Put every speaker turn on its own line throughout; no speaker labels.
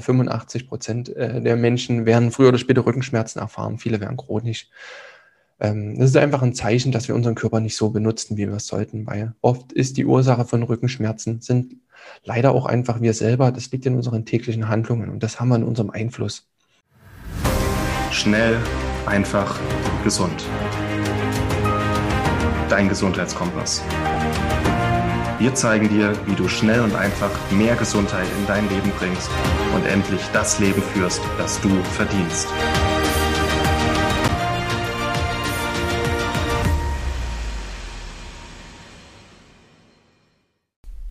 85 Prozent äh, der Menschen werden früher oder später Rückenschmerzen erfahren. Viele werden chronisch. Ähm, das ist einfach ein Zeichen, dass wir unseren Körper nicht so benutzen, wie wir es sollten, weil oft ist die Ursache von Rückenschmerzen, sind leider auch einfach wir selber. Das liegt in unseren täglichen Handlungen und das haben wir in unserem Einfluss.
Schnell, einfach, gesund. Dein Gesundheitskompass. Wir zeigen dir, wie du schnell und einfach mehr Gesundheit in dein Leben bringst und endlich das Leben führst, das du verdienst.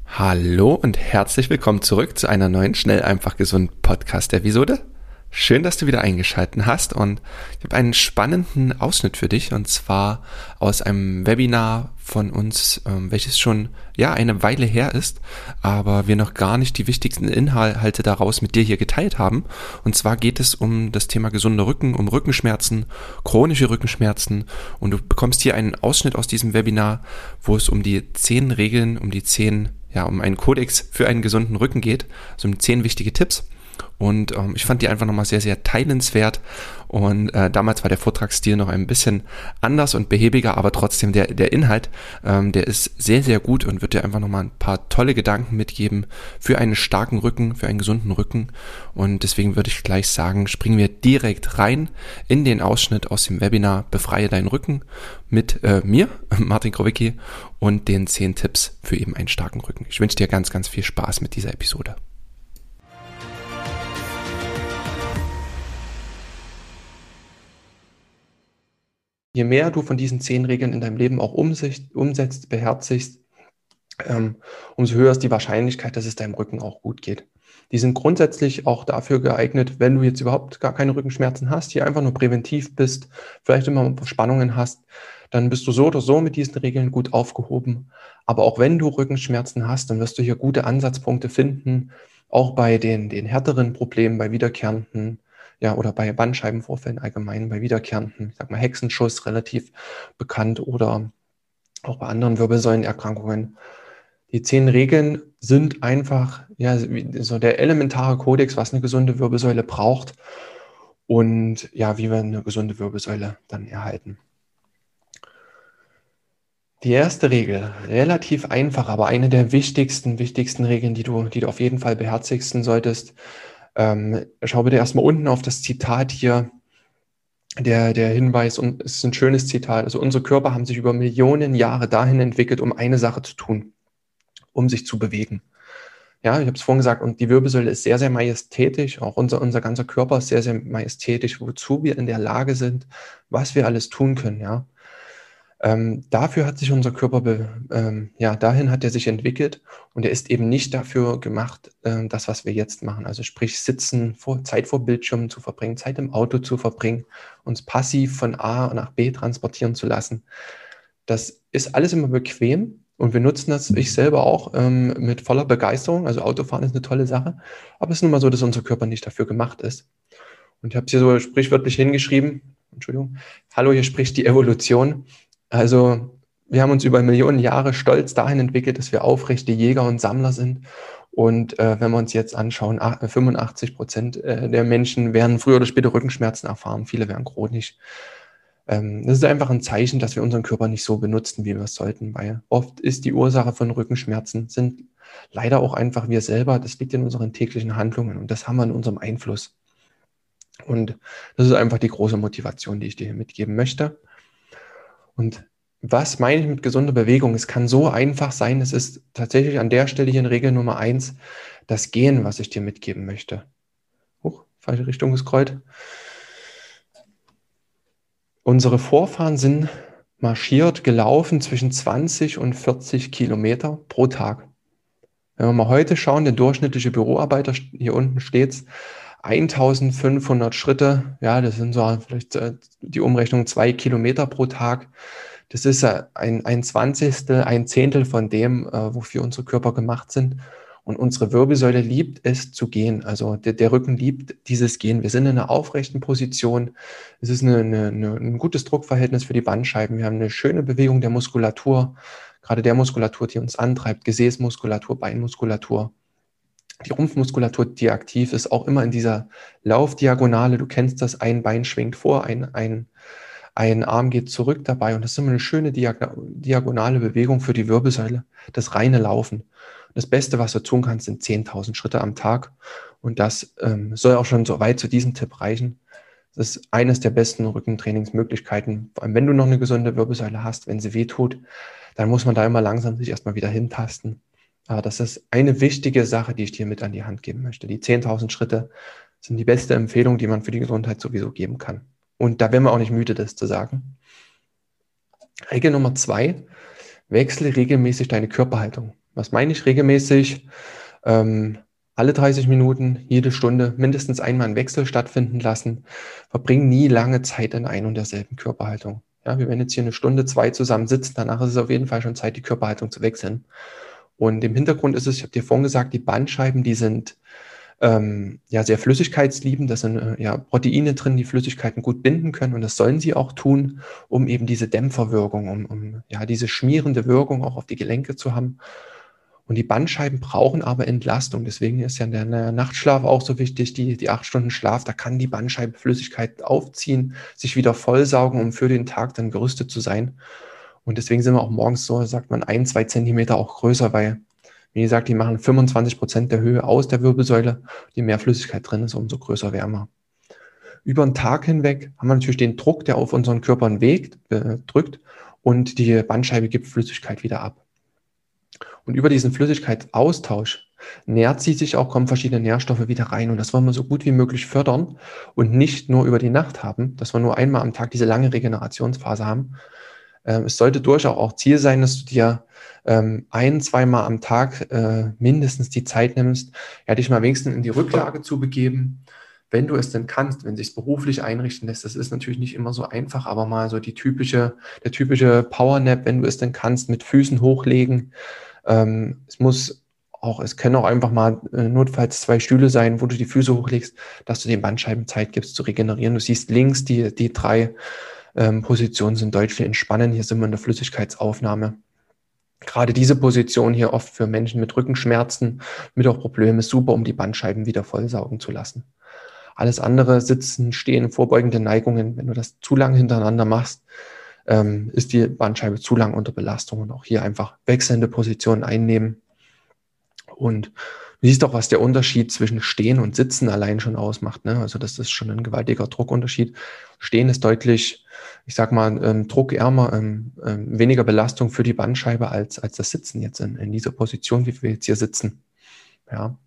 Hallo und herzlich willkommen zurück zu einer neuen Schnell einfach gesund Podcast Episode. Schön, dass du wieder eingeschalten hast und ich habe einen spannenden Ausschnitt für dich und zwar aus einem Webinar von uns, ähm, welches schon ja eine Weile her ist, aber wir noch gar nicht die wichtigsten Inhalte daraus mit dir hier geteilt haben. Und zwar geht es um das Thema gesunder Rücken, um Rückenschmerzen, chronische Rückenschmerzen und du bekommst hier einen Ausschnitt aus diesem Webinar, wo es um die zehn Regeln, um die zehn ja, um einen Kodex für einen gesunden Rücken geht, so um zehn wichtige Tipps. Und ähm, ich fand die einfach nochmal sehr, sehr teilenswert. Und äh, damals war der Vortragsstil noch ein bisschen anders und behäbiger, aber trotzdem der, der Inhalt, ähm, der ist sehr, sehr gut und wird dir einfach nochmal ein paar tolle Gedanken mitgeben für einen starken Rücken, für einen gesunden Rücken. Und deswegen würde ich gleich sagen, springen wir direkt rein in den Ausschnitt aus dem Webinar Befreie deinen Rücken mit äh, mir, Martin Krowicki, und den zehn Tipps für eben einen starken Rücken. Ich wünsche dir ganz, ganz viel Spaß mit dieser Episode.
Je mehr du von diesen zehn Regeln in deinem Leben auch umsetzt, beherzigst, ähm, umso höher ist die Wahrscheinlichkeit, dass es deinem Rücken auch gut geht. Die sind grundsätzlich auch dafür geeignet, wenn du jetzt überhaupt gar keine Rückenschmerzen hast, hier einfach nur präventiv bist, vielleicht immer Spannungen hast, dann bist du so oder so mit diesen Regeln gut aufgehoben. Aber auch wenn du Rückenschmerzen hast, dann wirst du hier gute Ansatzpunkte finden, auch bei den, den härteren Problemen, bei wiederkehrenden ja, oder bei Bandscheibenvorfällen allgemein, bei wiederkehrenden, ich sag mal, Hexenschuss relativ bekannt oder auch bei anderen Wirbelsäulenerkrankungen. Die zehn Regeln sind einfach ja, so der elementare Kodex, was eine gesunde Wirbelsäule braucht und ja, wie wir eine gesunde Wirbelsäule dann erhalten. Die erste Regel, relativ einfach, aber eine der wichtigsten, wichtigsten Regeln, die du, die du auf jeden Fall beherzigsten solltest, ähm, schau bitte erstmal unten auf das Zitat hier. Der, der Hinweis, und es ist ein schönes Zitat, also unsere Körper haben sich über Millionen Jahre dahin entwickelt, um eine Sache zu tun, um sich zu bewegen. Ja, ich habe es vorhin gesagt, und die Wirbelsäule ist sehr, sehr majestätisch, auch unser, unser ganzer Körper ist sehr, sehr majestätisch, wozu wir in der Lage sind, was wir alles tun können, ja. Ähm, dafür hat sich unser Körper, ähm, ja, dahin hat er sich entwickelt und er ist eben nicht dafür gemacht, äh, das, was wir jetzt machen. Also sprich, sitzen, vor, Zeit vor Bildschirmen zu verbringen, Zeit im Auto zu verbringen, uns passiv von A nach B transportieren zu lassen. Das ist alles immer bequem und wir nutzen das, ich selber auch, ähm, mit voller Begeisterung. Also Autofahren ist eine tolle Sache, aber es ist nun mal so, dass unser Körper nicht dafür gemacht ist. Und ich habe es hier so sprichwörtlich hingeschrieben, Entschuldigung, hallo, hier spricht die Evolution. Also wir haben uns über Millionen Jahre stolz dahin entwickelt, dass wir aufrechte Jäger und Sammler sind. Und äh, wenn wir uns jetzt anschauen, 85 Prozent äh, der Menschen werden früher oder später Rückenschmerzen erfahren. Viele werden chronisch. Ähm, das ist einfach ein Zeichen, dass wir unseren Körper nicht so benutzen, wie wir es sollten, weil oft ist die Ursache von Rückenschmerzen, sind leider auch einfach wir selber. Das liegt in unseren täglichen Handlungen und das haben wir in unserem Einfluss. Und das ist einfach die große Motivation, die ich dir hier mitgeben möchte. Und was meine ich mit gesunder Bewegung? Es kann so einfach sein, es ist tatsächlich an der Stelle hier in Regel Nummer eins das Gehen, was ich dir mitgeben möchte. Huch, falsche Richtung gescrollt. Unsere Vorfahren sind marschiert, gelaufen zwischen 20 und 40 Kilometer pro Tag. Wenn wir mal heute schauen, der durchschnittliche Büroarbeiter, hier unten steht 1500 Schritte, ja, das sind so vielleicht äh, die Umrechnung zwei Kilometer pro Tag. Das ist ein, ein Zwanzigstel, ein Zehntel von dem, äh, wofür unsere Körper gemacht sind. Und unsere Wirbelsäule liebt es zu gehen. Also der, der, Rücken liebt dieses Gehen. Wir sind in einer aufrechten Position. Es ist eine, eine, eine, ein gutes Druckverhältnis für die Bandscheiben. Wir haben eine schöne Bewegung der Muskulatur, gerade der Muskulatur, die uns antreibt, Gesäßmuskulatur, Beinmuskulatur. Die Rumpfmuskulatur, die aktiv ist, auch immer in dieser Laufdiagonale. Du kennst das, ein Bein schwingt vor, ein, ein, ein Arm geht zurück dabei. Und das ist immer eine schöne diagonale Bewegung für die Wirbelsäule, das reine Laufen. Das Beste, was du tun kannst, sind 10.000 Schritte am Tag. Und das ähm, soll auch schon so weit zu diesem Tipp reichen. Das ist eines der besten Rückentrainingsmöglichkeiten. Vor allem, wenn du noch eine gesunde Wirbelsäule hast, wenn sie wehtut, dann muss man da immer langsam sich erstmal wieder hintasten. Aber das ist eine wichtige Sache, die ich dir mit an die Hand geben möchte. Die 10.000 Schritte sind die beste Empfehlung, die man für die Gesundheit sowieso geben kann. Und da werden wir auch nicht müde, das zu sagen. Regel Nummer zwei, wechsle regelmäßig deine Körperhaltung. Was meine ich regelmäßig? Ähm, alle 30 Minuten, jede Stunde mindestens einmal einen Wechsel stattfinden lassen. Verbring nie lange Zeit in ein und derselben Körperhaltung. Ja, wir werden jetzt hier eine Stunde, zwei zusammen sitzen. Danach ist es auf jeden Fall schon Zeit, die Körperhaltung zu wechseln. Und im Hintergrund ist es, ich habe dir vorhin gesagt, die Bandscheiben, die sind ähm, ja sehr flüssigkeitsliebend. Da sind äh, ja Proteine drin, die Flüssigkeiten gut binden können. Und das sollen sie auch tun, um eben diese Dämpferwirkung, um, um ja diese schmierende Wirkung auch auf die Gelenke zu haben. Und die Bandscheiben brauchen aber Entlastung. Deswegen ist ja der Nachtschlaf auch so wichtig. Die, die acht Stunden Schlaf, da kann die Bandscheibe Flüssigkeit aufziehen, sich wieder vollsaugen, um für den Tag dann gerüstet zu sein. Und deswegen sind wir auch morgens so, sagt man, ein, zwei Zentimeter auch größer, weil, wie gesagt, die machen 25 Prozent der Höhe aus der Wirbelsäule. Je mehr Flüssigkeit drin ist, umso größer wärmer. Über den Tag hinweg haben wir natürlich den Druck, der auf unseren Körpern Weg äh, drückt und die Bandscheibe gibt Flüssigkeit wieder ab. Und über diesen Flüssigkeitsaustausch nährt sie sich auch, kommen verschiedene Nährstoffe wieder rein. Und das wollen wir so gut wie möglich fördern und nicht nur über die Nacht haben, dass wir nur einmal am Tag diese lange Regenerationsphase haben, es sollte durchaus auch Ziel sein, dass du dir ähm, ein, zweimal am Tag äh, mindestens die Zeit nimmst, ja, dich mal wenigstens in die Rücklage zu begeben, wenn du es denn kannst, wenn sich beruflich einrichten lässt. Das ist natürlich nicht immer so einfach, aber mal so die typische, der typische Powernap, wenn du es denn kannst, mit Füßen hochlegen. Ähm, es muss auch, es können auch einfach mal äh, notfalls zwei Stühle sein, wo du die Füße hochlegst, dass du den Bandscheiben Zeit gibst zu regenerieren. Du siehst links die, die drei ähm, Positionen sind deutlich entspannen. Hier sind wir in der Flüssigkeitsaufnahme. Gerade diese Position hier oft für Menschen mit Rückenschmerzen, mit auch Problemen, ist super, um die Bandscheiben wieder vollsaugen zu lassen. Alles andere, Sitzen, Stehen, vorbeugende Neigungen, wenn du das zu lange hintereinander machst, ähm, ist die Bandscheibe zu lang unter Belastung und auch hier einfach wechselnde Positionen einnehmen. Und Du siehst auch, was der Unterschied zwischen Stehen und Sitzen allein schon ausmacht. Ne? Also das ist schon ein gewaltiger Druckunterschied. Stehen ist deutlich, ich sag mal, ähm, druckärmer, ähm, ähm, weniger Belastung für die Bandscheibe als, als das Sitzen jetzt in, in dieser Position, wie wir jetzt hier sitzen. Ja.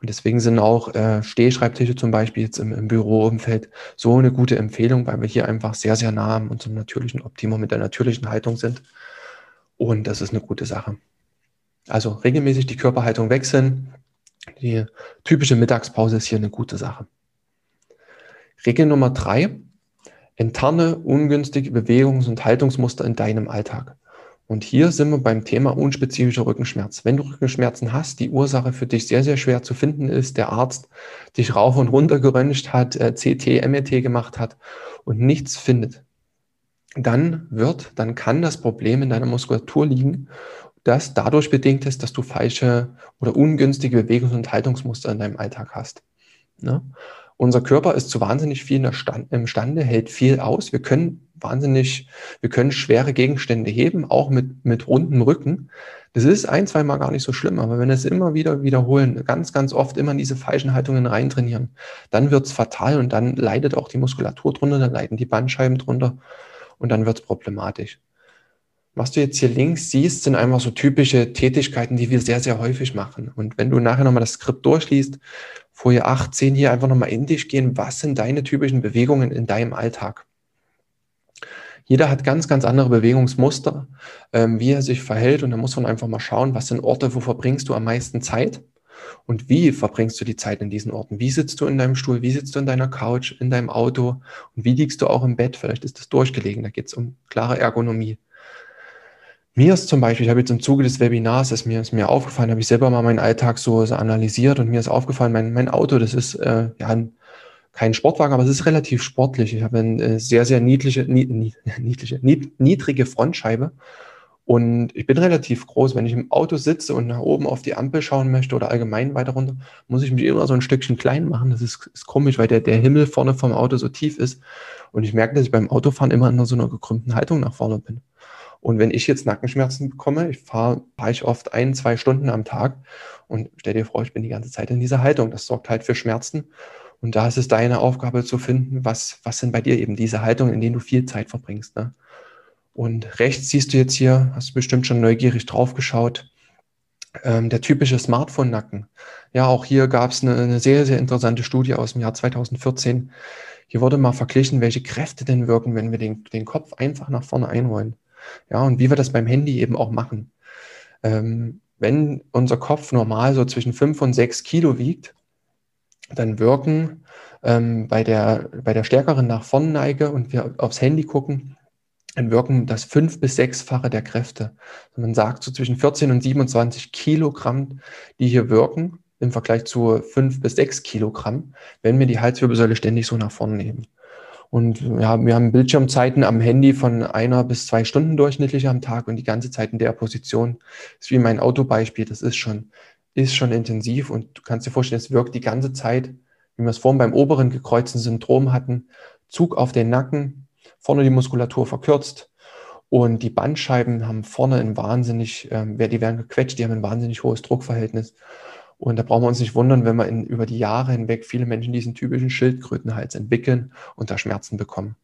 Und deswegen sind auch äh, Stehschreibtische zum Beispiel jetzt im, im Büroumfeld so eine gute Empfehlung, weil wir hier einfach sehr, sehr nah an unserem natürlichen Optimum mit der natürlichen Haltung sind. Und das ist eine gute Sache. Also regelmäßig die Körperhaltung wechseln, die typische Mittagspause ist hier eine gute Sache. Regel Nummer drei, enttarne ungünstige Bewegungs- und Haltungsmuster in deinem Alltag. Und hier sind wir beim Thema unspezifischer Rückenschmerz. Wenn du Rückenschmerzen hast, die Ursache für dich sehr, sehr schwer zu finden ist, der Arzt dich rauf und runter geröntgt hat, äh, CT, MRT gemacht hat und nichts findet, dann wird, dann kann das Problem in deiner Muskulatur liegen das dadurch bedingt ist, dass du falsche oder ungünstige Bewegungs- und Haltungsmuster in deinem Alltag hast. Ne? Unser Körper ist zu wahnsinnig viel imstande, hält viel aus. Wir können wahnsinnig, wir können schwere Gegenstände heben, auch mit, mit rundem Rücken. Das ist ein, zweimal gar nicht so schlimm, aber wenn wir es immer wieder wiederholen, ganz, ganz oft immer in diese falschen Haltungen reintrainieren, dann wird es fatal und dann leidet auch die Muskulatur drunter, dann leiden die Bandscheiben drunter und dann wird es problematisch. Was du jetzt hier links siehst, sind einfach so typische Tätigkeiten, die wir sehr, sehr häufig machen. Und wenn du nachher nochmal das Skript durchliest, Folie 18 hier einfach nochmal in dich gehen, was sind deine typischen Bewegungen in deinem Alltag? Jeder hat ganz, ganz andere Bewegungsmuster, ähm, wie er sich verhält. Und da muss man einfach mal schauen, was sind Orte, wo verbringst du am meisten Zeit? Und wie verbringst du die Zeit in diesen Orten? Wie sitzt du in deinem Stuhl? Wie sitzt du in deiner Couch, in deinem Auto? Und wie liegst du auch im Bett? Vielleicht ist das durchgelegen. Da geht es um klare Ergonomie. Mir ist zum Beispiel, ich habe jetzt im Zuge des Webinars, ist mir, ist mir aufgefallen, habe ich selber mal meinen Alltag so, so analysiert und mir ist aufgefallen, mein, mein Auto, das ist äh, ja ein, kein Sportwagen, aber es ist relativ sportlich. Ich habe eine äh, sehr, sehr niedliche, nie, niedliche niedrige Frontscheibe Und ich bin relativ groß. Wenn ich im Auto sitze und nach oben auf die Ampel schauen möchte oder allgemein weiter runter, muss ich mich immer so ein Stückchen klein machen. Das ist, ist komisch, weil der, der Himmel vorne vom Auto so tief ist. Und ich merke, dass ich beim Autofahren immer in so einer gekrümmten Haltung nach vorne bin. Und wenn ich jetzt Nackenschmerzen bekomme, ich fahre, fahre ich oft ein, zwei Stunden am Tag und stell dir vor, ich bin die ganze Zeit in dieser Haltung. Das sorgt halt für Schmerzen. Und da ist es deine Aufgabe zu finden, was, was sind bei dir eben diese Haltungen, in denen du viel Zeit verbringst. Ne? Und rechts siehst du jetzt hier, hast du bestimmt schon neugierig drauf geschaut, ähm, der typische Smartphone-Nacken. Ja, auch hier gab es eine, eine sehr, sehr interessante Studie aus dem Jahr 2014. Hier wurde mal verglichen, welche Kräfte denn wirken, wenn wir den, den Kopf einfach nach vorne einrollen. Ja, und wie wir das beim Handy eben auch machen. Ähm, wenn unser Kopf normal so zwischen 5 und 6 Kilo wiegt, dann wirken ähm, bei, der, bei der stärkeren nach vorne Neige und wir aufs Handy gucken, dann wirken das fünf- bis sechsfache der Kräfte. Man sagt so zwischen 14 und 27 Kilogramm, die hier wirken, im Vergleich zu fünf bis sechs Kilogramm, wenn wir die Halswirbelsäule ständig so nach vorne nehmen. Und ja, wir haben Bildschirmzeiten am Handy von einer bis zwei Stunden durchschnittlich am Tag und die ganze Zeit in der Position. Das ist wie mein Autobeispiel, das ist schon, ist schon intensiv und du kannst dir vorstellen, es wirkt die ganze Zeit, wie wir es vorhin beim oberen gekreuzten Syndrom hatten, Zug auf den Nacken, vorne die Muskulatur verkürzt und die Bandscheiben haben vorne ein wahnsinnig, ähm, die werden gequetscht, die haben ein wahnsinnig hohes Druckverhältnis. Und da brauchen wir uns nicht wundern, wenn wir in, über die Jahre hinweg viele Menschen diesen typischen Schildkrötenhals entwickeln und da Schmerzen bekommen.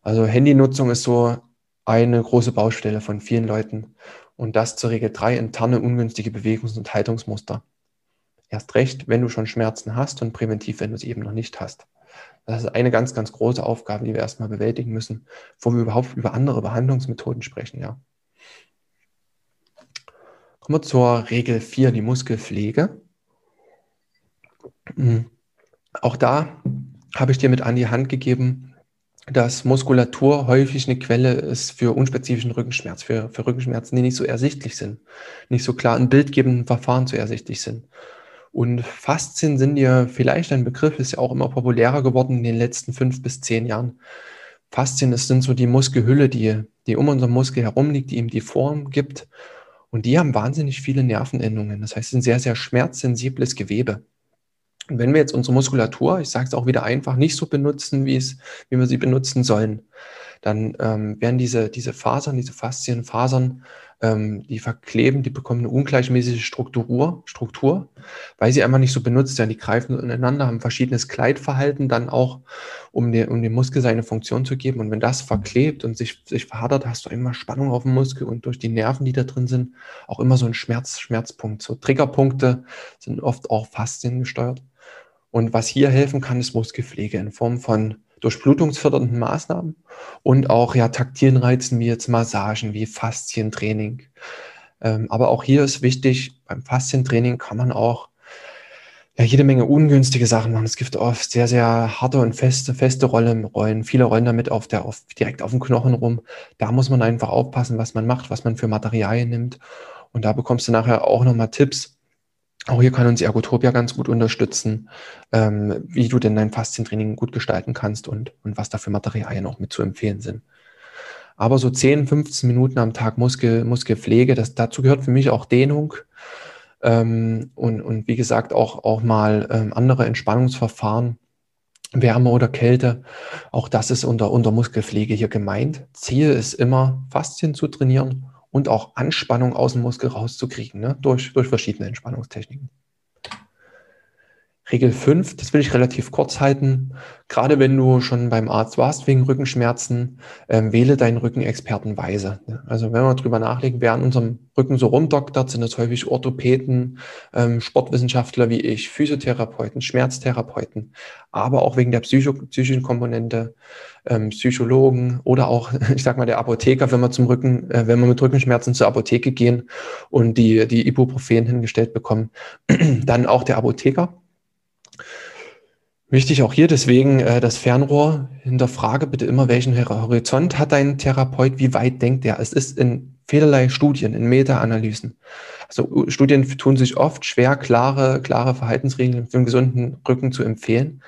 Also Handynutzung ist so eine große Baustelle von vielen Leuten. Und das zur Regel drei interne ungünstige Bewegungs- und Haltungsmuster. Erst recht, wenn du schon Schmerzen hast und präventiv, wenn du sie eben noch nicht hast. Das ist eine ganz, ganz große Aufgabe, die wir erstmal bewältigen müssen, bevor wir überhaupt über andere Behandlungsmethoden sprechen, ja. Kommen wir zur Regel 4, die Muskelpflege. Hm. Auch da habe ich dir mit an die Hand gegeben, dass Muskulatur häufig eine Quelle ist für unspezifischen Rückenschmerz, für, für Rückenschmerzen, die nicht so ersichtlich sind, nicht so klar in bildgebenden Verfahren so ersichtlich sind. Und Faszien sind ja vielleicht ein Begriff, ist ja auch immer populärer geworden in den letzten fünf bis zehn Jahren. Faszien, das sind so die Muskelhülle, die, die um unseren Muskel herum liegt, die ihm die Form gibt. Und die haben wahnsinnig viele Nervenendungen. Das heißt, ein sehr, sehr schmerzsensibles Gewebe. Wenn wir jetzt unsere Muskulatur, ich sage es auch wieder einfach, nicht so benutzen, wie, es, wie wir sie benutzen sollen, dann ähm, werden diese, diese Fasern, diese Faszienfasern ähm, die verkleben, die bekommen eine ungleichmäßige Struktur, Struktur, weil sie einfach nicht so benutzt werden. Die greifen ineinander, haben verschiedenes Kleidverhalten dann auch, um, der, um dem Muskel seine Funktion zu geben. Und wenn das verklebt und sich, sich verhadert, hast du immer Spannung auf dem Muskel und durch die Nerven, die da drin sind, auch immer so ein Schmerz, Schmerzpunkt. So Triggerpunkte sind oft auch Faszien gesteuert. Und was hier helfen kann, ist Muskelpflege in Form von durchblutungsfördernden Maßnahmen und auch ja taktilen Reizen wie jetzt Massagen, wie Faszientraining. Ähm, aber auch hier ist wichtig, beim Faszientraining kann man auch ja, jede Menge ungünstige Sachen machen. Es gibt oft sehr, sehr harte und feste, feste Rollen, Rollen. Viele rollen damit auf der, auf, direkt auf dem Knochen rum. Da muss man einfach aufpassen, was man macht, was man für Materialien nimmt. Und da bekommst du nachher auch nochmal Tipps, auch hier kann uns Ergotopia ganz gut unterstützen, ähm, wie du denn dein Faszientraining gut gestalten kannst und, und was da für Materialien auch mit zu empfehlen sind. Aber so 10, 15 Minuten am Tag Muskel, Muskelpflege, das, dazu gehört für mich auch Dehnung ähm, und, und wie gesagt auch, auch mal ähm, andere Entspannungsverfahren, Wärme oder Kälte. Auch das ist unter, unter Muskelpflege hier gemeint. Ziel ist immer, Faszien zu trainieren und auch Anspannung aus dem Muskel rauszukriegen, ne? durch, durch verschiedene Entspannungstechniken. Regel 5, das will ich relativ kurz halten. Gerade wenn du schon beim Arzt warst wegen Rückenschmerzen, ähm, wähle deinen Rückenexperten weise. Also wenn wir drüber nachlegen, wer an unserem Rücken so rumdoktert, sind das häufig Orthopäden, ähm, Sportwissenschaftler wie ich, Physiotherapeuten, Schmerztherapeuten, aber auch wegen der Psycho psychischen Komponente, ähm, Psychologen oder auch, ich sag mal, der Apotheker, wenn wir zum Rücken, äh, wenn wir mit Rückenschmerzen zur Apotheke gehen und die, die Ibuprofen hingestellt bekommen, dann auch der Apotheker Wichtig auch hier deswegen äh, das Fernrohr. Hinterfrage bitte immer, welchen Horizont hat dein Therapeut, wie weit denkt er? Es ist in vielerlei Studien, in Meta-Analysen. Also Studien tun sich oft schwer, klare, klare Verhaltensregeln für einen gesunden Rücken zu empfehlen.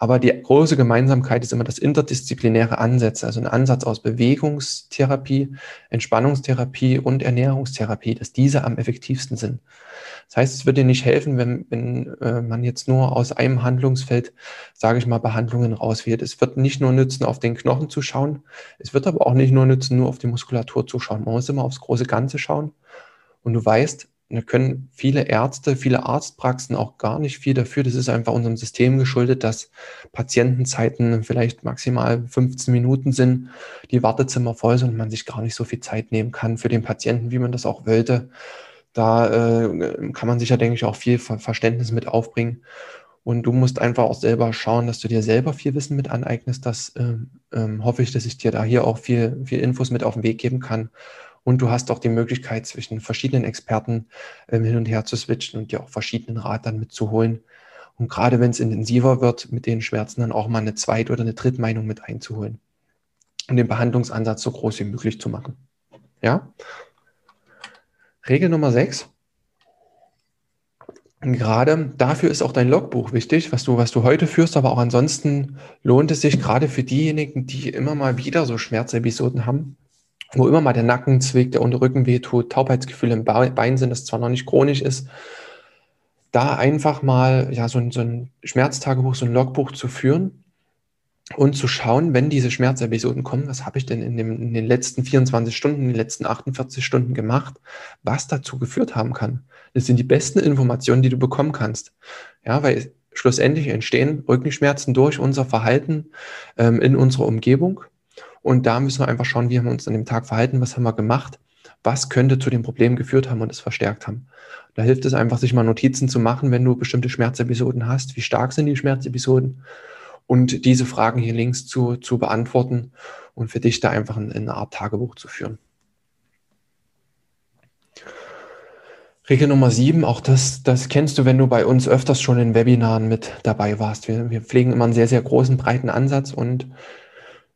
Aber die große Gemeinsamkeit ist immer das interdisziplinäre Ansätze, also ein Ansatz aus Bewegungstherapie, Entspannungstherapie und Ernährungstherapie, dass diese am effektivsten sind. Das heißt, es würde dir nicht helfen, wenn, wenn äh, man jetzt nur aus einem Handlungsfeld, sage ich mal, Behandlungen rauswählt. Es wird nicht nur nützen, auf den Knochen zu schauen, es wird aber auch nicht nur nützen, nur auf die Muskulatur zu schauen. Man muss immer aufs große Ganze schauen. Und du weißt, da können viele Ärzte, viele Arztpraxen auch gar nicht viel dafür. Das ist einfach unserem System geschuldet, dass Patientenzeiten vielleicht maximal 15 Minuten sind, die Wartezimmer voll sind und man sich gar nicht so viel Zeit nehmen kann für den Patienten, wie man das auch wollte. Da äh, kann man sich ja, denke ich, auch viel Verständnis mit aufbringen. Und du musst einfach auch selber schauen, dass du dir selber viel Wissen mit aneignest. Das ähm, ähm, hoffe ich, dass ich dir da hier auch viel, viel Infos mit auf den Weg geben kann und du hast auch die Möglichkeit, zwischen verschiedenen Experten ähm, hin und her zu switchen und dir auch verschiedenen Rat dann mitzuholen. Und gerade wenn es intensiver wird, mit den Schmerzen dann auch mal eine Zweit- oder eine Drittmeinung mit einzuholen. Und den Behandlungsansatz so groß wie möglich zu machen. Ja? Regel Nummer 6. Gerade dafür ist auch dein Logbuch wichtig, was du, was du heute führst, aber auch ansonsten lohnt es sich gerade für diejenigen, die immer mal wieder so Schmerzepisoden haben, wo immer mal der Nacken zwickt, der Rücken wehtut, Taubheitsgefühle im Bein sind, das zwar noch nicht chronisch ist, da einfach mal ja, so, ein, so ein Schmerztagebuch, so ein Logbuch zu führen und zu schauen, wenn diese Schmerzepisoden kommen, was habe ich denn in, dem, in, den letzten 24 Stunden, in den letzten 48 Stunden gemacht, was dazu geführt haben kann. Das sind die besten Informationen, die du bekommen kannst. Ja, weil schlussendlich entstehen Rückenschmerzen durch unser Verhalten ähm, in unserer Umgebung und da müssen wir einfach schauen, wie haben wir uns an dem Tag verhalten, was haben wir gemacht, was könnte zu dem Problem geführt haben und es verstärkt haben. Da hilft es einfach, sich mal Notizen zu machen, wenn du bestimmte Schmerzepisoden hast. Wie stark sind die Schmerzepisoden? Und diese Fragen hier links zu, zu beantworten und für dich da einfach in, in eine Art Tagebuch zu führen. Regel Nummer sieben, auch das, das kennst du, wenn du bei uns öfters schon in Webinaren mit dabei warst. Wir, wir pflegen immer einen sehr, sehr großen, breiten Ansatz und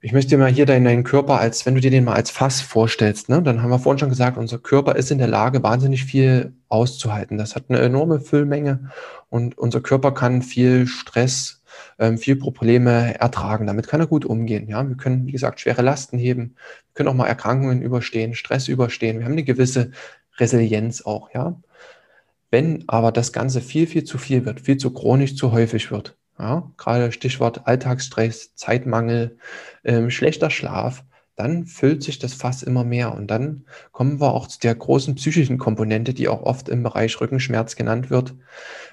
ich möchte dir mal hier deinen Körper als, wenn du dir den mal als Fass vorstellst, ne, dann haben wir vorhin schon gesagt, unser Körper ist in der Lage, wahnsinnig viel auszuhalten. Das hat eine enorme Füllmenge und unser Körper kann viel Stress, ähm, viel Probleme ertragen. Damit kann er gut umgehen. Ja, wir können, wie gesagt, schwere Lasten heben, wir können auch mal Erkrankungen überstehen, Stress überstehen. Wir haben eine gewisse Resilienz auch. Ja, wenn aber das Ganze viel, viel zu viel wird, viel zu chronisch, zu häufig wird, ja, gerade Stichwort Alltagsstress, Zeitmangel, ähm, schlechter Schlaf, dann füllt sich das Fass immer mehr. Und dann kommen wir auch zu der großen psychischen Komponente, die auch oft im Bereich Rückenschmerz genannt wird,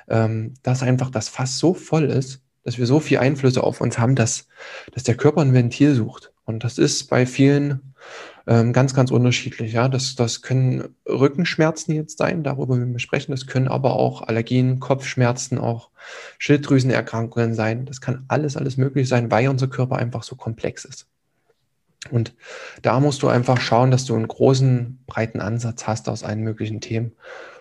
ähm, dass einfach das Fass so voll ist, dass wir so viel Einflüsse auf uns haben, dass, dass der Körper ein Ventil sucht. Und das ist bei vielen ähm, ganz, ganz unterschiedlich. Ja, das, das können Rückenschmerzen jetzt sein, darüber wir sprechen. Das können aber auch Allergien, Kopfschmerzen, auch Schilddrüsenerkrankungen sein. Das kann alles, alles möglich sein, weil unser Körper einfach so komplex ist. Und da musst du einfach schauen, dass du einen großen, breiten Ansatz hast aus allen möglichen Themen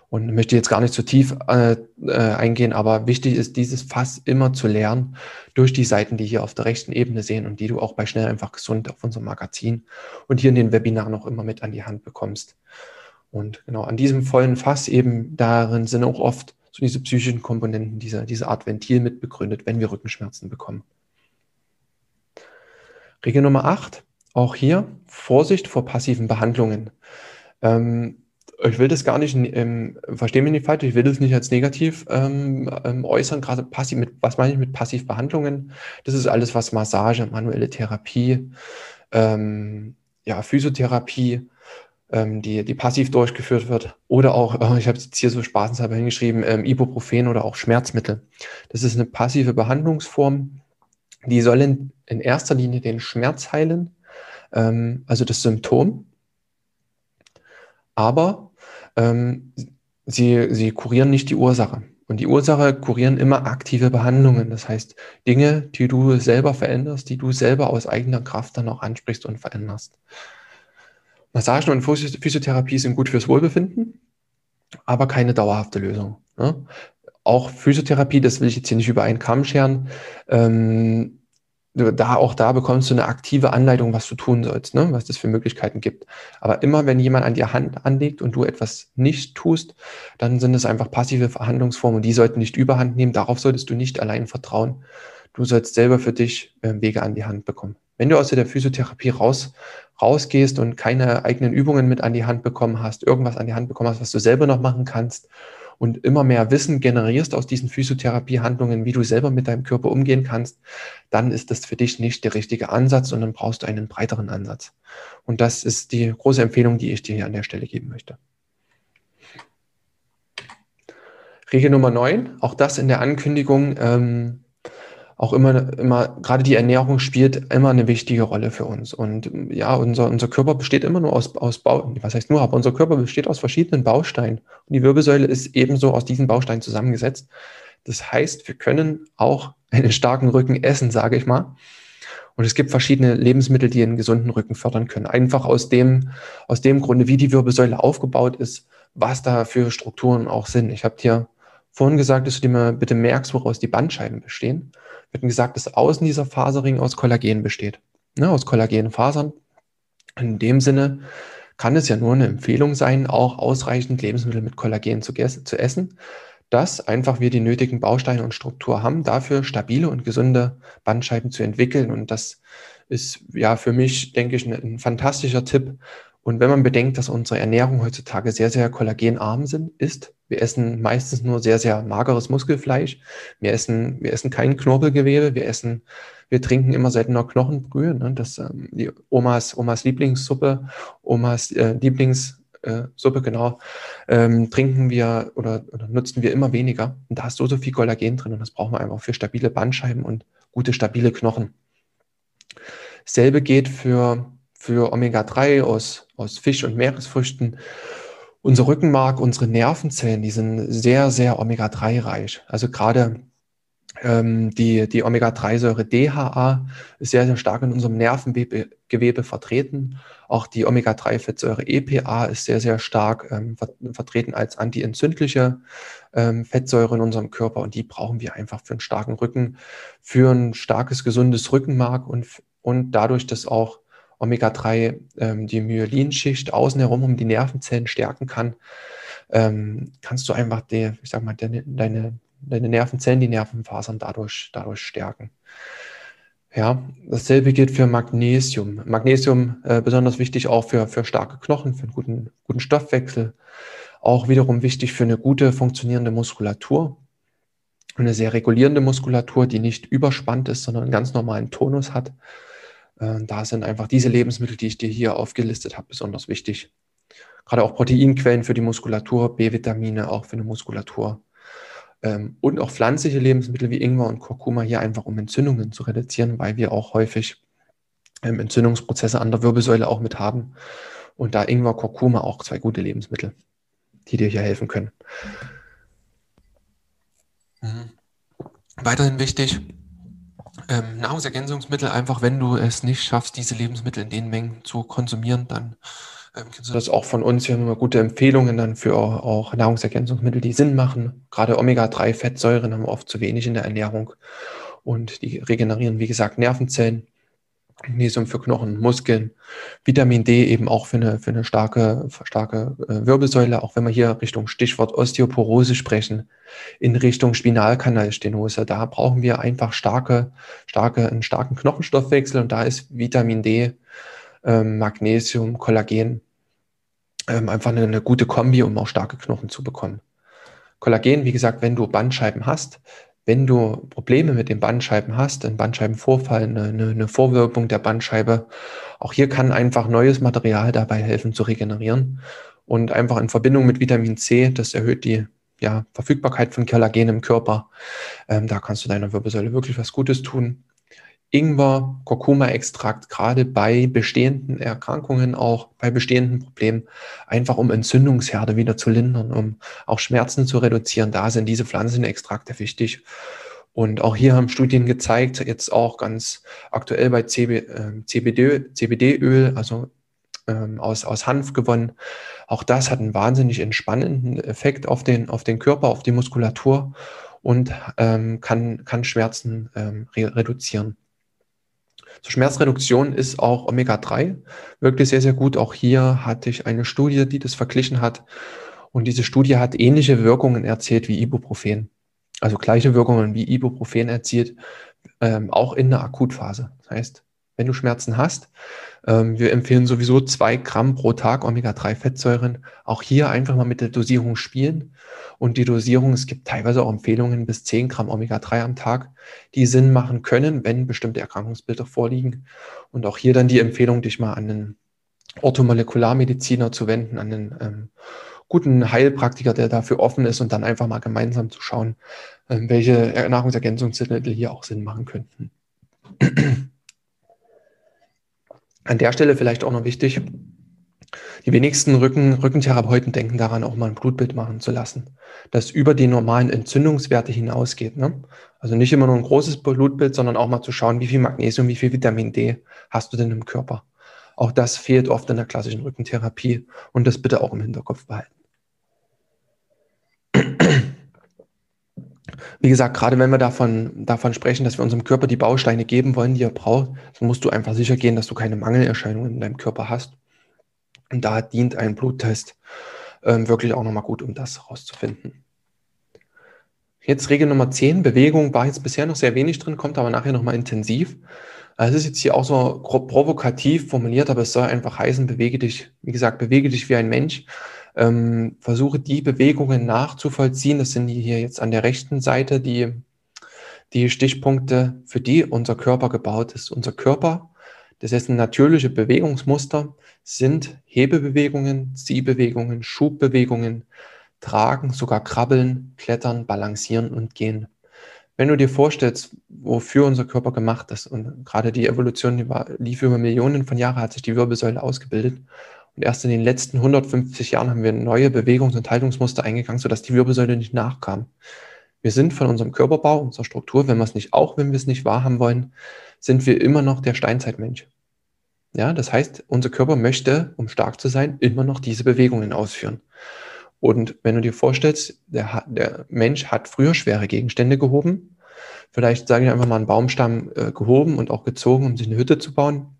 und möchte jetzt gar nicht zu tief äh, äh, eingehen, aber wichtig ist, dieses Fass immer zu lernen durch die Seiten, die hier auf der rechten Ebene sehen und die du auch bei Schnell einfach gesund auf unserem Magazin und hier in den Webinaren auch immer mit an die Hand bekommst. Und genau an diesem vollen Fass eben darin sind auch oft so diese psychischen Komponenten, diese, diese Art Ventil mit begründet, wenn wir Rückenschmerzen bekommen. Regel Nummer 8, auch hier Vorsicht vor passiven Behandlungen. Ähm, ich will das gar nicht, ähm, verstehe mich nicht falsch, ich will das nicht als negativ ähm, ähm, äußern, gerade passiv, mit, was meine ich mit Passivbehandlungen? Das ist alles, was Massage, manuelle Therapie, ähm, ja, Physiotherapie, ähm, die, die passiv durchgeführt wird. Oder auch, oh, ich habe jetzt hier so spaßenshalber hingeschrieben, ähm, Ibuprofen oder auch Schmerzmittel. Das ist eine passive Behandlungsform, die soll in, in erster Linie den Schmerz heilen, ähm, also das Symptom. Aber ähm, sie, sie kurieren nicht die Ursache. Und die Ursache kurieren immer aktive Behandlungen. Das heißt, Dinge, die du selber veränderst, die du selber aus eigener Kraft dann auch ansprichst und veränderst. Massagen und Physiotherapie sind gut fürs Wohlbefinden, aber keine dauerhafte Lösung. Ne? Auch Physiotherapie, das will ich jetzt hier nicht über einen Kamm scheren, ähm, da auch da bekommst du eine aktive Anleitung, was du tun sollst, ne? was es für Möglichkeiten gibt. Aber immer wenn jemand an dir Hand anlegt und du etwas nicht tust, dann sind es einfach passive Verhandlungsformen und die sollten nicht überhand nehmen. Darauf solltest du nicht allein vertrauen. Du sollst selber für dich äh, Wege an die Hand bekommen. Wenn du aus der Physiotherapie raus, rausgehst und keine eigenen Übungen mit an die Hand bekommen hast, irgendwas an die Hand bekommen hast, was du selber noch machen kannst und immer mehr Wissen generierst aus diesen Physiotherapiehandlungen, wie du selber mit deinem Körper umgehen kannst, dann ist das für dich nicht der richtige Ansatz, sondern brauchst du einen breiteren Ansatz. Und das ist die große Empfehlung, die ich dir hier an der Stelle geben möchte. Regel Nummer 9, auch das in der Ankündigung, ähm, auch immer, immer, gerade die Ernährung spielt immer eine wichtige Rolle für uns. Und ja, unser, unser Körper besteht immer nur aus, aus Bau, was heißt nur, aber unser Körper besteht aus verschiedenen Bausteinen. Und die Wirbelsäule ist ebenso aus diesen Bausteinen zusammengesetzt. Das heißt, wir können auch einen starken Rücken essen, sage ich mal. Und es gibt verschiedene Lebensmittel, die einen gesunden Rücken fördern können. Einfach aus dem, aus dem Grunde, wie die Wirbelsäule aufgebaut ist, was da für Strukturen auch sind. Ich habe dir vorhin gesagt, dass du dir mal bitte merkst, woraus die Bandscheiben bestehen. Wir hatten gesagt, dass außen dieser Faserring aus Kollagen besteht. Ne, aus Kollagenfasern. In dem Sinne kann es ja nur eine Empfehlung sein, auch ausreichend Lebensmittel mit Kollagen zu, zu essen, dass einfach wir die nötigen Bausteine und Struktur haben, dafür stabile und gesunde Bandscheiben zu entwickeln. Und das ist ja für mich, denke ich, ein, fantastischer Tipp, und wenn man bedenkt, dass unsere Ernährung heutzutage sehr, sehr kollagenarm sind, ist, wir essen meistens nur sehr, sehr mageres Muskelfleisch. Wir essen, wir essen kein Knorpelgewebe. Wir essen, wir trinken immer seltener Knochenbrühe. Ne? Das, ähm, die Omas, Omas Lieblingssuppe, Omas äh, Lieblingssuppe, äh, genau, ähm, trinken wir oder, oder nutzen wir immer weniger. Und da ist so, so viel Kollagen drin und das brauchen wir einfach für stabile Bandscheiben und gute, stabile Knochen. Selbe geht für für Omega-3 aus, aus Fisch- und Meeresfrüchten. Unser Rückenmark, unsere Nervenzellen, die sind sehr, sehr Omega-3-reich. Also gerade ähm, die, die Omega-3-Säure DHA ist sehr, sehr stark in unserem Nervengewebe vertreten. Auch die Omega-3-Fettsäure EPA ist sehr, sehr stark ähm, ver vertreten als antientzündliche ähm, Fettsäure in unserem Körper. Und die brauchen wir einfach für einen starken Rücken, für ein starkes, gesundes Rückenmark und, und dadurch, dass auch Omega-3 ähm, die Myelinschicht außen herum um die Nervenzellen stärken kann, ähm, kannst du einfach die, ich sag mal, deine, deine, deine Nervenzellen, die Nervenfasern dadurch, dadurch stärken. Ja, dasselbe gilt für Magnesium. Magnesium äh, besonders wichtig auch für, für starke Knochen, für einen guten, guten Stoffwechsel. Auch wiederum wichtig für eine gute funktionierende Muskulatur. Eine sehr regulierende Muskulatur, die nicht überspannt ist, sondern einen ganz normalen Tonus hat. Äh, da sind einfach diese Lebensmittel, die ich dir hier aufgelistet habe, besonders wichtig. Gerade auch Proteinquellen für die Muskulatur, B-Vitamine auch für eine Muskulatur. Ähm, und auch pflanzliche Lebensmittel wie Ingwer und Kurkuma hier einfach, um Entzündungen zu reduzieren, weil wir auch häufig ähm, Entzündungsprozesse an der Wirbelsäule auch mit haben. Und da Ingwer, Kurkuma auch zwei gute Lebensmittel, die dir hier helfen können. Mhm. Weiterhin wichtig, ähm, Nahrungsergänzungsmittel einfach, wenn du es nicht schaffst, diese Lebensmittel in den Mengen zu konsumieren, dann ähm, kennst du das auch von uns. Wir haben immer gute Empfehlungen dann für auch, auch Nahrungsergänzungsmittel, die Sinn machen. Gerade Omega-3-Fettsäuren haben wir oft zu wenig in der Ernährung und die regenerieren, wie gesagt, Nervenzellen. Magnesium für Knochen, Muskeln, Vitamin D eben auch für eine, für eine starke, starke äh, Wirbelsäule, auch wenn wir hier Richtung Stichwort Osteoporose sprechen, in Richtung Spinalkanalstenose, da brauchen wir einfach starke, starke, einen starken Knochenstoffwechsel und da ist Vitamin D, ähm, Magnesium, Kollagen ähm, einfach eine, eine gute Kombi, um auch starke Knochen zu bekommen. Kollagen, wie gesagt, wenn du Bandscheiben hast, wenn du Probleme mit den Bandscheiben hast, ein Bandscheibenvorfall, eine, eine Vorwölbung der Bandscheibe, auch hier kann einfach neues Material dabei helfen zu regenerieren. Und einfach in Verbindung mit Vitamin C, das erhöht die ja, Verfügbarkeit von Kollagen im Körper. Ähm, da kannst du deiner Wirbelsäule wirklich was Gutes tun. Ingwer, Kurkuma-Extrakt, gerade bei bestehenden Erkrankungen, auch bei bestehenden Problemen, einfach um Entzündungsherde wieder zu lindern, um auch Schmerzen zu reduzieren. Da sind diese Pflanzenextrakte wichtig. Und auch hier haben Studien gezeigt, jetzt auch ganz aktuell bei CB, äh, CBD, CBD-Öl, also ähm, aus, aus Hanf gewonnen. Auch das hat einen wahnsinnig entspannenden Effekt auf den, auf den Körper, auf die Muskulatur und ähm, kann, kann Schmerzen ähm, re reduzieren. Zur Schmerzreduktion ist auch Omega-3 wirklich sehr, sehr gut. Auch hier hatte ich eine Studie, die das verglichen hat. Und diese Studie hat ähnliche Wirkungen erzielt wie Ibuprofen. Also gleiche Wirkungen wie Ibuprofen erzielt. ähm, auch in der Akutphase. Das heißt, wenn du Schmerzen hast, ähm, wir empfehlen sowieso zwei Gramm pro Tag Omega-3-Fettsäuren. Auch hier einfach mal mit der Dosierung spielen. Und die Dosierung, es gibt teilweise auch Empfehlungen bis 10 Gramm Omega-3 am Tag, die Sinn machen können, wenn bestimmte Erkrankungsbilder vorliegen. Und auch hier dann die Empfehlung, dich mal an einen Orthomolekularmediziner zu wenden, an einen ähm, guten Heilpraktiker, der dafür offen ist und dann einfach mal gemeinsam zu schauen, ähm, welche Nahrungsergänzungsmittel hier auch Sinn machen könnten. An der Stelle vielleicht auch noch wichtig, die wenigsten Rücken, Rückentherapeuten denken daran, auch mal ein Blutbild machen zu lassen, das über die normalen Entzündungswerte hinausgeht. Ne? Also nicht immer nur ein großes Blutbild, sondern auch mal zu schauen, wie viel Magnesium, wie viel Vitamin D hast du denn im Körper. Auch das fehlt oft in der klassischen Rückentherapie und das bitte auch im Hinterkopf behalten. Wie gesagt, gerade wenn wir davon, davon sprechen, dass wir unserem Körper die Bausteine geben wollen, die er braucht, dann musst du einfach sicher gehen, dass du keine Mangelerscheinungen in deinem Körper hast. Und da dient ein Bluttest ähm, wirklich auch nochmal gut, um das herauszufinden. Jetzt Regel Nummer 10, Bewegung war jetzt bisher noch sehr wenig drin, kommt aber nachher nochmal intensiv. Also es ist jetzt hier auch so provokativ formuliert, aber es soll einfach heißen, bewege dich, wie gesagt, bewege dich wie ein Mensch ähm, versuche die Bewegungen nachzuvollziehen. Das sind hier jetzt an der rechten Seite die, die Stichpunkte, für die unser Körper gebaut ist. Unser Körper, das ein natürliche Bewegungsmuster, sind Hebebewegungen, Ziehbewegungen, Schubbewegungen, Tragen, sogar Krabbeln, Klettern, Balancieren und Gehen. Wenn du dir vorstellst, wofür unser Körper gemacht ist, und gerade die Evolution die war, lief über Millionen von Jahren, hat sich die Wirbelsäule ausgebildet und erst in den letzten 150 Jahren haben wir neue Bewegungs- und Haltungsmuster eingegangen, sodass die Wirbelsäule nicht nachkam. Wir sind von unserem Körperbau, unserer Struktur, wenn wir es nicht, auch wenn wir es nicht wahrhaben wollen, sind wir immer noch der Steinzeitmensch. Ja, das heißt, unser Körper möchte, um stark zu sein, immer noch diese Bewegungen ausführen. Und wenn du dir vorstellst, der, der Mensch hat früher schwere Gegenstände gehoben, vielleicht sage ich einfach mal einen Baumstamm äh, gehoben und auch gezogen, um sich eine Hütte zu bauen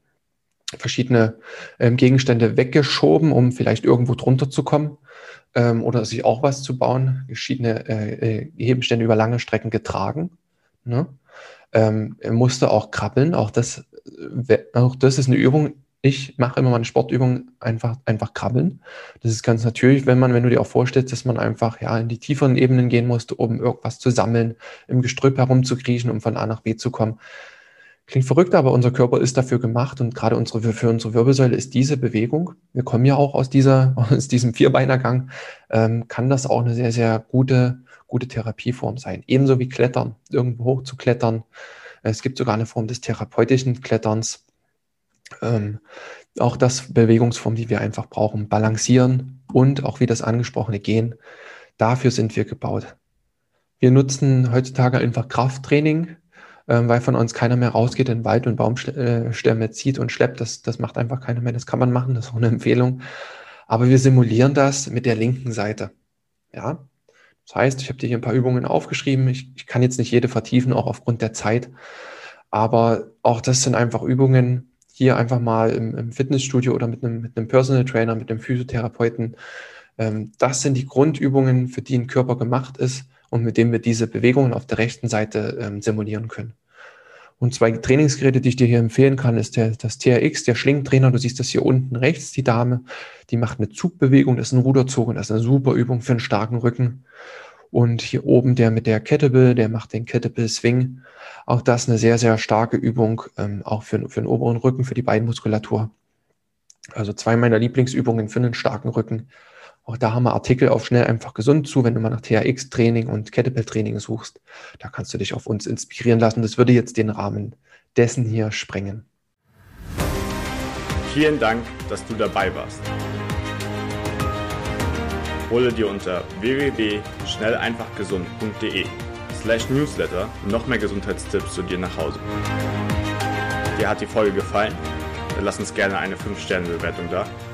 verschiedene ähm, Gegenstände weggeschoben, um vielleicht irgendwo drunter zu kommen ähm, oder sich auch was zu bauen. Verschiedene äh, äh Hebenstände über lange Strecken getragen. Ne? Ähm, er musste auch krabbeln. Auch das, äh, auch das ist eine Übung. Ich mache immer meine Sportübung einfach, einfach krabbeln. Das ist ganz natürlich, wenn man, wenn du dir auch vorstellst, dass man einfach ja in die tieferen Ebenen gehen musste, um irgendwas zu sammeln, im Gestrüpp herumzukriechen, um von A nach B zu kommen Klingt verrückt, aber unser Körper ist dafür gemacht und gerade unsere, für unsere Wirbelsäule ist diese Bewegung, wir kommen ja auch aus, dieser, aus diesem Vierbeinergang, ähm, kann das auch eine sehr, sehr gute, gute Therapieform sein. Ebenso wie Klettern, irgendwo hoch zu klettern. Es gibt sogar eine Form des therapeutischen Kletterns. Ähm, auch das Bewegungsform, die wir einfach brauchen. Balancieren und auch wie das angesprochene Gehen. Dafür sind wir gebaut. Wir nutzen heutzutage einfach Krafttraining weil von uns keiner mehr rausgeht in Wald und Baumstämme äh, zieht und schleppt. Das, das macht einfach keiner mehr. Das kann man machen, das ist auch eine Empfehlung. Aber wir simulieren das mit der linken Seite. Ja, das heißt, ich habe dir hier ein paar Übungen aufgeschrieben. Ich, ich kann jetzt nicht jede vertiefen, auch aufgrund der Zeit. Aber auch das sind einfach Übungen, hier einfach mal im, im Fitnessstudio oder mit einem, mit einem Personal Trainer, mit einem Physiotherapeuten. Ähm, das sind die Grundübungen, für die ein Körper gemacht ist und mit denen wir diese Bewegungen auf der rechten Seite ähm, simulieren können. Und zwei Trainingsgeräte, die ich dir hier empfehlen kann, ist der, das TRX, der Schlingtrainer. Du siehst das hier unten rechts, die Dame, die macht eine Zugbewegung, das ist ein Ruderzug und das ist eine super Übung für einen starken Rücken. Und hier oben der mit der Kettlebell, der macht den Kettlebell Swing. Auch das eine sehr, sehr starke Übung, ähm, auch für, für den oberen Rücken, für die Beinmuskulatur. Also zwei meiner Lieblingsübungen für einen starken Rücken. Auch da haben wir Artikel auf Schnell einfach gesund zu, wenn du mal nach THX-Training und Kettlebell-Training suchst. Da kannst du dich auf uns inspirieren lassen. Das würde jetzt den Rahmen dessen hier sprengen.
Vielen Dank, dass du dabei warst. Hole dir unter www.schnelleinfachgesund.de slash newsletter noch mehr Gesundheitstipps zu dir nach Hause. Dir hat die Folge gefallen? Dann lass uns gerne eine 5-Sterne-Bewertung da